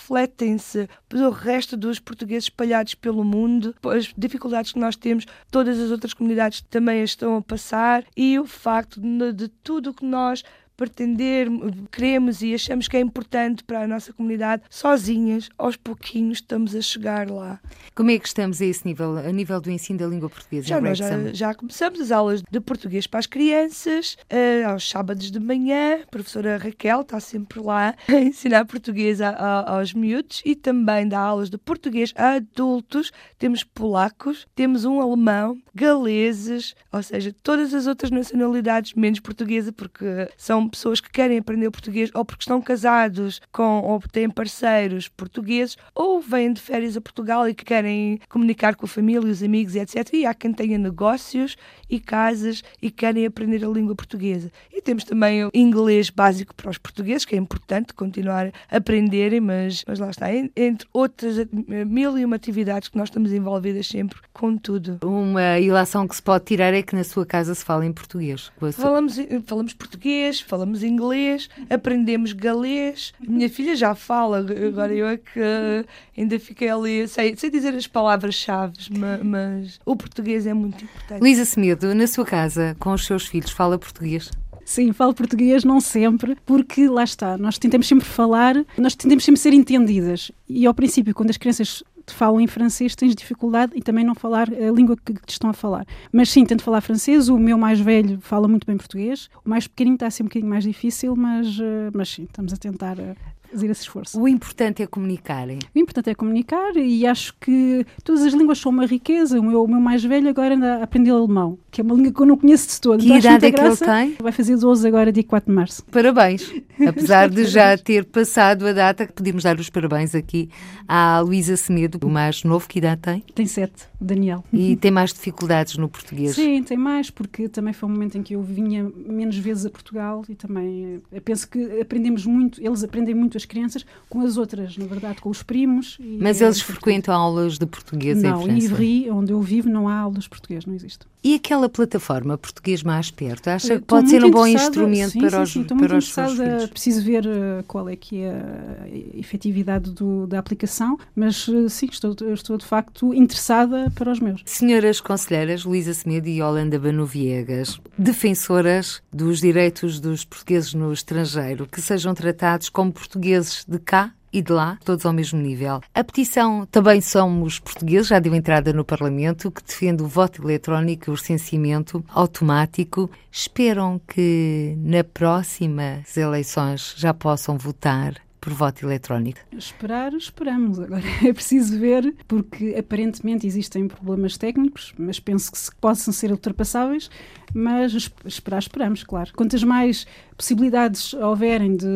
refletem-se pelo resto dos portugueses espalhados pelo mundo, as dificuldades que nós temos, todas as outras comunidades também as estão a passar e o facto de, de tudo que nós pretender, queremos e achamos que é importante para a nossa comunidade, sozinhas, aos pouquinhos estamos a chegar lá. Como é que estamos a esse nível, a nível do ensino da língua portuguesa Já, nós já, já começamos as aulas de português para as crianças, eh, aos sábados de manhã. A professora Raquel está sempre lá a ensinar português a- a- aos miúdos e também dá aulas de português a adultos. Temos polacos, temos um alemão, galeses, ou seja, todas as outras nacionalidades, menos portuguesa, porque são pessoas que querem aprender português ou porque estão casados com ou têm parceiros portugueses ou vêm de férias a Portugal e que querem comunicar com a família, os amigos, etc. E há quem tenha negócios e casas e querem aprender a língua portuguesa. E temos também o inglês básico para os portugueses, que é importante continuar a aprenderem, mas, mas lá está, entre outras mil e uma atividades que nós estamos envolvidas sempre com tudo. Uma ilação que se pode tirar é que na sua casa se fala em português. Falamos, falamos português, falamos inglês, aprendemos galês. Minha filha já fala, agora eu é que ainda fiquei ali, sei, sei dizer as palavras-chave, mas, mas o português é muito importante. Luísa Semedo, na sua casa, com os seus filhos, fala português? Sim, falo português, não sempre, porque lá está, nós tentamos sempre falar, nós tentamos sempre ser entendidas. E ao princípio, quando as crianças falam em francês, tens dificuldade em também não falar a língua que te estão a falar. Mas sim, tento falar francês, o meu mais velho fala muito bem português, o mais pequenino está a ser um bocadinho mais difícil, mas, eh, mas sim, estamos a tentar eh, fazer esse esforço. O importante é comunicarem. O importante é comunicar e acho que todas as línguas são uma riqueza. O meu, o meu mais velho agora anda a aprender alemão, que é uma língua que eu não conheço de todo. Que então, idade é que ele tem? Vai fazer 12 agora, dia 4 de março. Parabéns. (laughs) Apesar de já ter passado a data, podemos dar os parabéns aqui à Luísa Semedo, o mais novo, que idade tem? Tem 7, Daniel. E tem mais dificuldades no português? Sim, tem mais, porque também foi um momento em que eu vinha menos vezes a Portugal e também eu penso que aprendemos muito, eles aprendem muito as crianças com as outras, na verdade, com os primos. Mas eles frequentam aulas de português não, em França? Não, em Ivry, onde eu vivo, não há aulas de português, não existe. E aquela plataforma Português Mais Perto? Acha que pode ser um bom instrumento sim, para sim, os sim, estou para muito os seus interessada, preciso ver uh, qual é que é a efetividade do, da aplicação, mas uh, sim, estou, estou de facto interessada para os meus. Senhoras conselheiras Luísa Semedo e Holanda Banoviegas, defensoras dos direitos dos portugueses no estrangeiro, que sejam tratados como portugueses de cá e de lá, todos ao mesmo nível. A petição Também Somos Portugueses já deu entrada no Parlamento, que defende o voto eletrónico e o recenseamento automático. Esperam que na próximas eleições já possam votar por voto eletrónico? Esperar, esperamos. Agora (laughs) é preciso ver, porque aparentemente existem problemas técnicos, mas penso que possam ser ultrapassáveis. Mas esperar, esperamos, claro. Quantas mais possibilidades houverem de,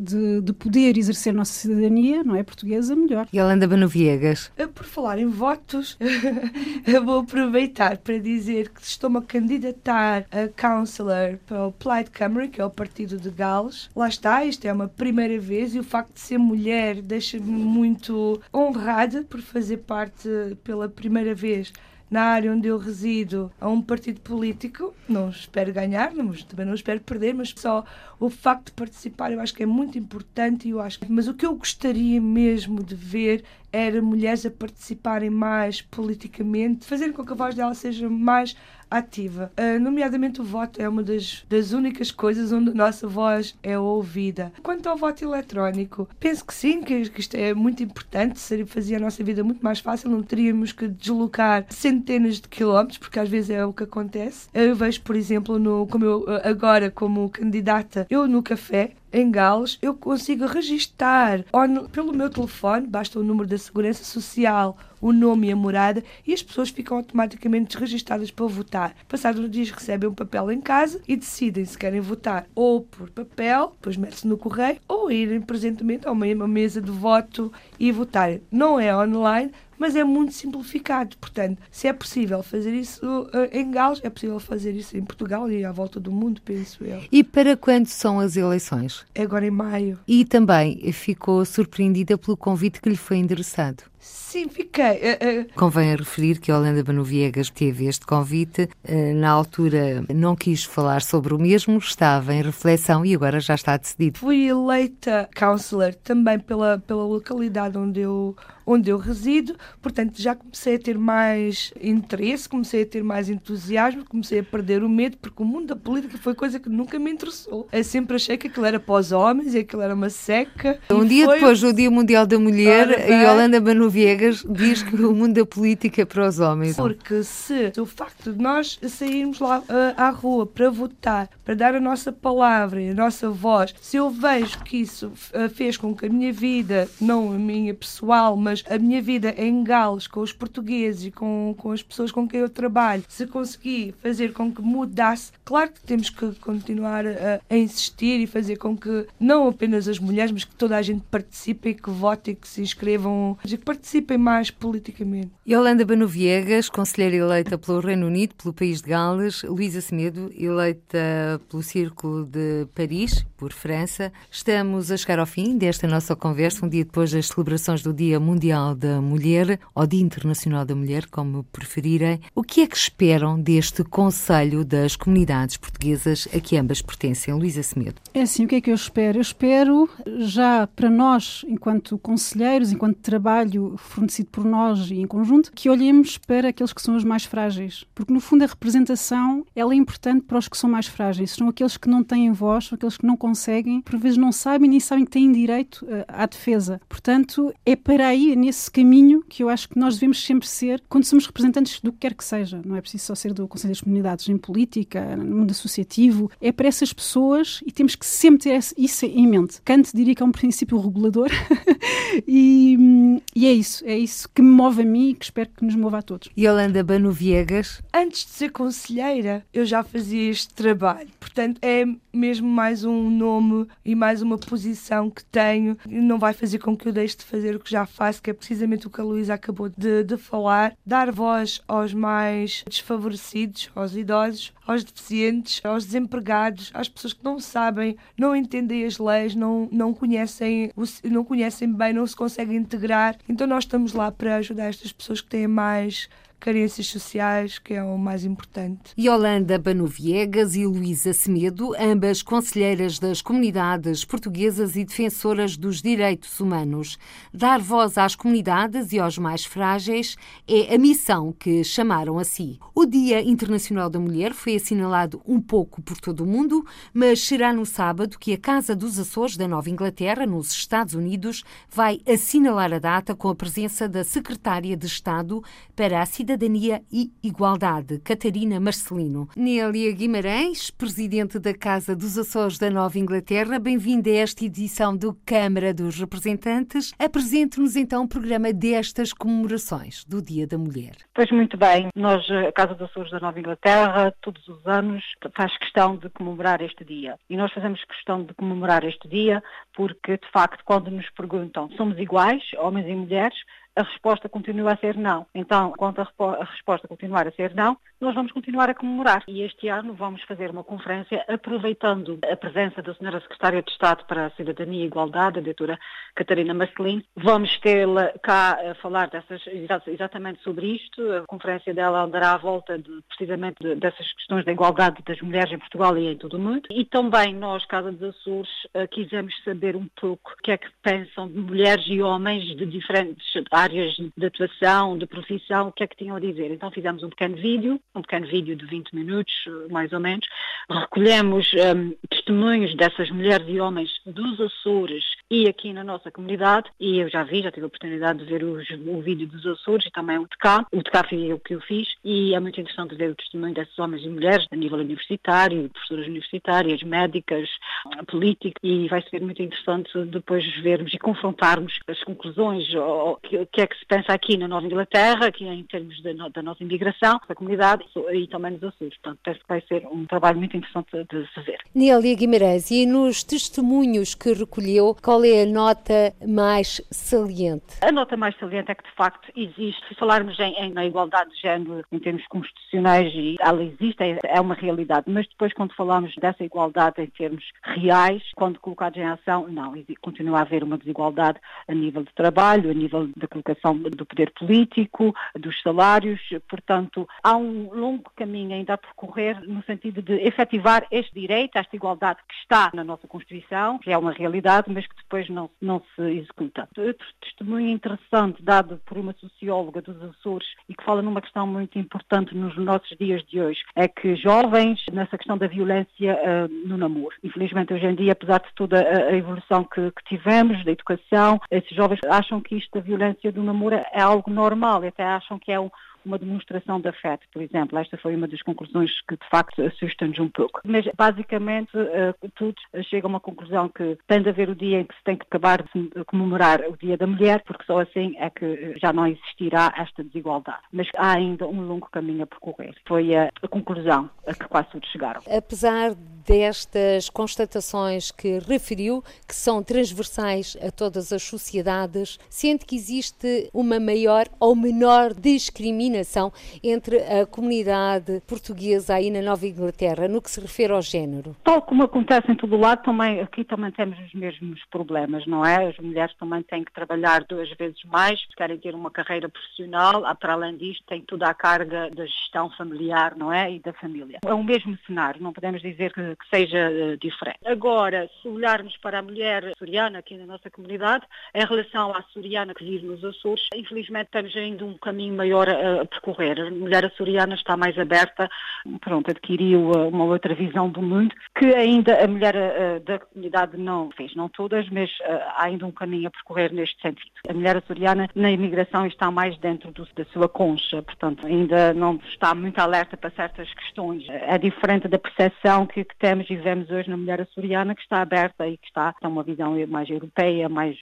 de, de, poder exercer nossa cidadania, não é portuguesa, melhor. E Alanda Banoviegas? Eh, por falar em votos, (laughs) eu vou aproveitar para dizer que estou-me a candidatar a councillor para o Plaid Cymru, que é o partido de Gales. Lá está, isto é uma primeira vez e o facto de ser mulher deixa-me muito honrada por fazer parte pela primeira vez na área onde eu resido a um partido político. Não espero ganhar, mas também não espero perder, mas só o facto de participar eu acho que é muito importante. Eu acho, mas o que eu gostaria mesmo de ver era mulheres a participarem mais politicamente, fazerem com que a voz dela seja mais ativa. Uh, nomeadamente o voto é uma das, das únicas coisas onde a nossa voz é ouvida. Quanto ao voto eletrónico, penso que sim, que, que isto é muito importante, seria, fazia a nossa vida muito mais fácil, não teríamos que deslocar centenas de quilómetros, porque às vezes é o que acontece. Eu vejo, por exemplo, no, como eu agora como candidata, eu no café, em Gales, eu consigo registar pelo meu telefone, basta o número da Segurança Social, o nome e a morada, e as pessoas ficam automaticamente registadas para votar. Passados uns dias recebem um papel em casa e decidem se querem votar ou por papel, depois mete-se no correio, ou irem presentemente a uma mesa de voto e votarem. Não é online, mas é muito simplificado. Portanto, se é possível fazer isso uh, em Gales, é possível fazer isso em Portugal e à volta do mundo, penso eu. E para quando são as eleições? Agora em maio. E também ficou surpreendida pelo convite que lhe foi endereçado. Sim, fiquei. Uh, uh... Convém referir que a Holanda Banoviegas teve este convite. Uh, na altura não quis falar sobre o mesmo, estava em reflexão e agora já está decidido. Fui eleita councillor também pela, pela localidade onde eu, onde eu resido, portanto já comecei a ter mais interesse, comecei a ter mais entusiasmo, comecei a perder o medo, porque o mundo da política foi coisa que nunca me interessou. Eu sempre achei que aquilo era para os homens e aquilo era uma seca. Um dia foi... depois do Dia Mundial da Mulher, e a Holanda Banu Viegas diz que o mundo da política é para os homens. Porque se o facto de nós sairmos lá uh, à rua para votar, para dar a nossa palavra e a nossa voz, se eu vejo que isso uh, fez com que a minha vida, não a minha pessoal, mas a minha vida em Gales, com os portugueses e com, com as pessoas com quem eu trabalho, se consegui fazer com que mudasse, claro que temos que continuar a, a insistir e fazer com que não apenas as mulheres, mas que toda a gente participe e que vote e que se inscrevam, e que participem mais politicamente. Yolanda Banu Viegas, conselheira eleita pelo Reino Unido, pelo país de Gales, Luísa Semedo, eleita pelo Círculo de Paris, por França. Estamos a chegar ao fim desta nossa conversa, um dia depois das celebrações do Dia Mundial da Mulher, ou Dia Internacional da Mulher, como preferirem. O que é que esperam deste Conselho das Comunidades Portuguesas a que ambas pertencem? Luísa Semedo. É assim, o que é que eu espero? Eu espero, já para nós, enquanto conselheiros, enquanto trabalho fornecido por nós e em conjunto, que olhemos para aqueles que são os mais frágeis. Porque, no fundo, a representação ela é importante para os que são mais frágeis. São aqueles que não têm voz, são aqueles que não conseguem, por vezes não sabem nem sabem que têm direito uh, à defesa. Portanto, é para aí, nesse caminho, que eu acho que nós devemos sempre ser quando somos representantes do que quer que seja. Não é preciso só ser do Conselho das Comunidades, em política, no mundo associativo. É para essas pessoas e temos que sempre ter isso em mente. Kant diria que é um princípio regulador (laughs) e, e, é isso. É isso que me move a mim e que espero que nos mova a todos. Yolanda Banu Viegas. Antes de ser conselheira, eu já fazia este trabalho. Portanto, é mesmo mais um nome e mais uma posição que tenho. Não vai fazer com que eu deixe de fazer o que já faço, que é precisamente o que a Luísa acabou de, de falar. Dar voz aos mais desfavorecidos, aos idosos, aos deficientes, aos desempregados, às pessoas que não sabem, não entendem as leis, não, não, conhecem, não conhecem bem, não se conseguem integrar. Então nós estamos lá para ajudar estas pessoas que têm mais carências sociais, que é o mais importante. Yolanda Banu Viegas e Luísa Semedo, ambas conselheiras das comunidades portuguesas e defensoras dos direitos humanos. Dar voz às comunidades e aos mais frágeis é a missão que chamaram a si. O Dia Internacional da Mulher foi assinalado um pouco por todo o mundo, mas será no sábado que a Casa dos Açores da Nova Inglaterra, nos Estados Unidos, vai assinalar a data com a presença da Secretária de Estado para a Cidadania e Igualdade, Catarina Marcelino. Nélia Guimarães, presidente da Casa dos Açores da Nova Inglaterra, bem-vinda a esta edição do Câmara dos Representantes. Apresente-nos então o programa destas comemorações do Dia da Mulher. Pois muito bem, nós, a Casa dos Açores da Nova Inglaterra, todos os anos faz questão de comemorar este dia. E nós fazemos questão de comemorar este dia porque, de facto, quando nos perguntam somos iguais, homens e mulheres, a resposta continua a ser não. Então, quando a, a, resposta continuar a ser não, nós vamos continuar a comemorar. E este ano vamos fazer uma conferência aproveitando a presença da Senhora Secretária de Estado para a Cidadania e Igualdade, a doutora Catarina Marcelino. Vamos tê-la cá a falar dessas, exatamente sobre isto. A conferência dela andará à volta de, precisamente dessas questões da igualdade das mulheres em Portugal e em todo o mundo. E também nós, Casa dos Açores, eh, quisemos saber um pouco o que é que pensam de mulheres e homens de diferentes áreas de atuação, de profissão, o que é que tinham a dizer. Então fizemos um pequeno vídeo, um pequeno vídeo de 20 minutos, mais ou menos. Recolhemos um, testemunhos dessas mulheres e homens dos Açores e aqui na nossa comunidade, e eu já vi, já tive a oportunidade de ver os, o vídeo dos Açores e também o de cá. O de cá foi o que eu fiz e é muito interessante ver o testemunho desses homens e mulheres a nível universitário, professoras universitárias, médicas, políticos, e vai ser muito interessante depois vermos e confrontarmos as conclusões, o que é que se pensa aqui na Nova Inglaterra, aqui em termos da, da nossa imigração, da comunidade e também nos Açores. Portanto, penso que vai ser um trabalho muito interessante de fazer. Nélia Guimarães, e nos testemunhos que recolheu, qual é a nota mais saliente? A nota mais saliente é que, de facto, existe, se falarmos em, em na igualdade de género em termos constitucionais, ela existe, é, é uma realidade, mas depois quando falamos dessa igualdade em termos reais, quando colocados em ação, não, continua a haver uma desigualdade a nível de trabalho, a nível da colocação do poder político, dos salários, portanto, há um longo caminho ainda a percorrer no sentido de efetivar este direito, esta igualdade que está na nossa Constituição, que é uma realidade, mas que depois não, não se executa. Outro testemunho interessante dado por uma socióloga dos Açores e que fala numa questão muito importante nos nossos dias de hoje é que jovens, nessa questão da violência uh, no namoro. Infelizmente, hoje em dia, apesar de toda a, evolução que, que, tivemos, da educação, esses jovens acham que isto da violência do namoro é algo normal, até acham que é um, uma demonstração de afeto, por exemplo. Esta foi uma das conclusões que, de facto, assustam-nos um pouco. Mas, basicamente, uh, tudo chega a uma conclusão que tem de haver o dia em que se tem que acabar de comemorar o Dia da Mulher, porque só assim é que já não existirá esta desigualdade. Mas há ainda um longo caminho a percorrer. Foi a conclusão a que quase todos chegaram. Apesar destas constatações que referiu, que são transversais a todas as sociedades, sente que existe uma maior ou menor discriminação entre a comunidade portuguesa aí na Nova Inglaterra, no que se refere ao género? Tal como acontece em todo o lado, também, aqui também temos os mesmos problemas, não é? As mulheres também têm que trabalhar duas vezes mais, querem ter uma carreira profissional, para além disto, têm toda a carga da gestão familiar, não é? E da família. É o mesmo cenário, não podemos dizer que que seja uh, diferente. Agora, se olharmos para a mulher soriana aqui na nossa comunidade, em relação à soriana que vive nos Açores, infelizmente temos ainda um caminho maior a, a percorrer. A mulher açoriana está mais aberta, pronto, adquiriu uh, uma outra visão do mundo, que ainda a mulher uh, da comunidade não fez, não todas, mas há ainda um caminho a percorrer neste sentido. A mulher açoriana na imigração está mais dentro do, da sua concha, portanto, ainda não está muito alerta para certas questões. É diferente da percepção que, que temos e vemos hoje na mulher açoriana que está aberta e que está a uma visão mais europeia, mais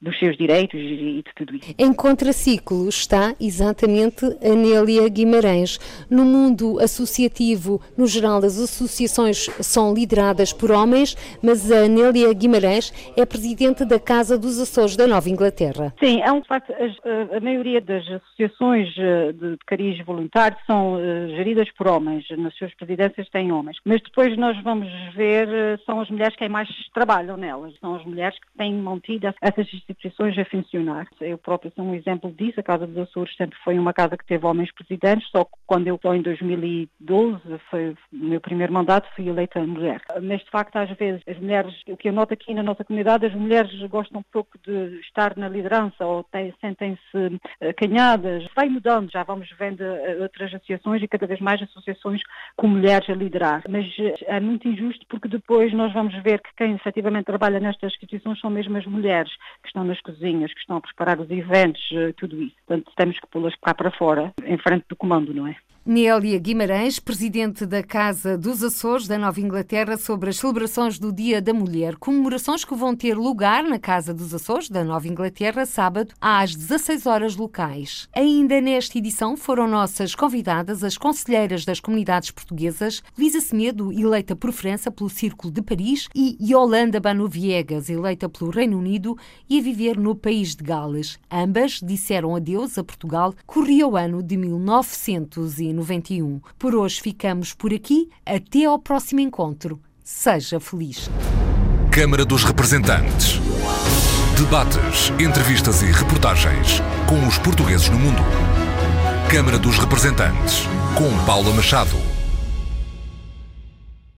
dos seus direitos e, de tudo isso. Em contraciclo está exatamente a Nélia Guimarães. No mundo associativo, no geral, as associações são lideradas por homens, mas a Nélia Guimarães é presidente da Casa dos Açores da Nova Inglaterra. Sim, é um facto. A, a maioria das associações eh, de cariz voluntário são uh, geridas por homens. Nas suas presidências têm homens. Mas depois nós vamos ver eh, são as mulheres que mais trabalham nelas, são as mulheres que têm mantido essas instituições a funcionar. Eu próprio sou um exemplo disso, a Casa dos Açores sempre foi uma casa que teve homens presidentes, só que quando eu em 2012, foi o meu primeiro mandato, fui eleita mulher. Mas de facto às vezes as mulheres, o que eu noto aqui na nossa comunidade, as mulheres gostam pouco de estar na liderança ou sentem-se acanhadas. Vai mudando, já vamos vendo eh, outras associações e cada vez mais associações com mulheres a liderar. Mas a muito injusto porque depois nós vamos ver que quem efetivamente trabalha nestas instituições são mesmo as mulheres que estão nas cozinhas, que estão a preparar os eventos, eh, tudo isso. Portanto, temos que pô-las cá para fora, em frente do comando, não é? Nélia Guimarães, presidente da Casa dos Açores da Nova Inglaterra, sobre as celebrações do Dia da Mulher, comemorações que vão ter lugar na Casa dos Açores da Nova Inglaterra, sábado, às 16 horas locais. Ainda nesta edição foram nossas convidadas as conselheiras das comunidades portuguesas, Lisa Semedo, eleita por França pelo Círculo de Paris, e Yolanda Banu Viegas, eleita pelo Reino Unido e a viver no país de Gales. Ambas disseram adeus a Portugal, corria o ano de 1900 91. Por hoje ficamos por aqui. Até ao próximo encontro. Seja feliz. Câmara dos Representantes. Debates, entrevistas e reportagens com os portugueses no mundo. Câmara dos Representantes, com Paula Machado.